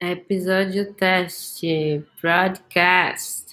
Episódio teste, broadcast.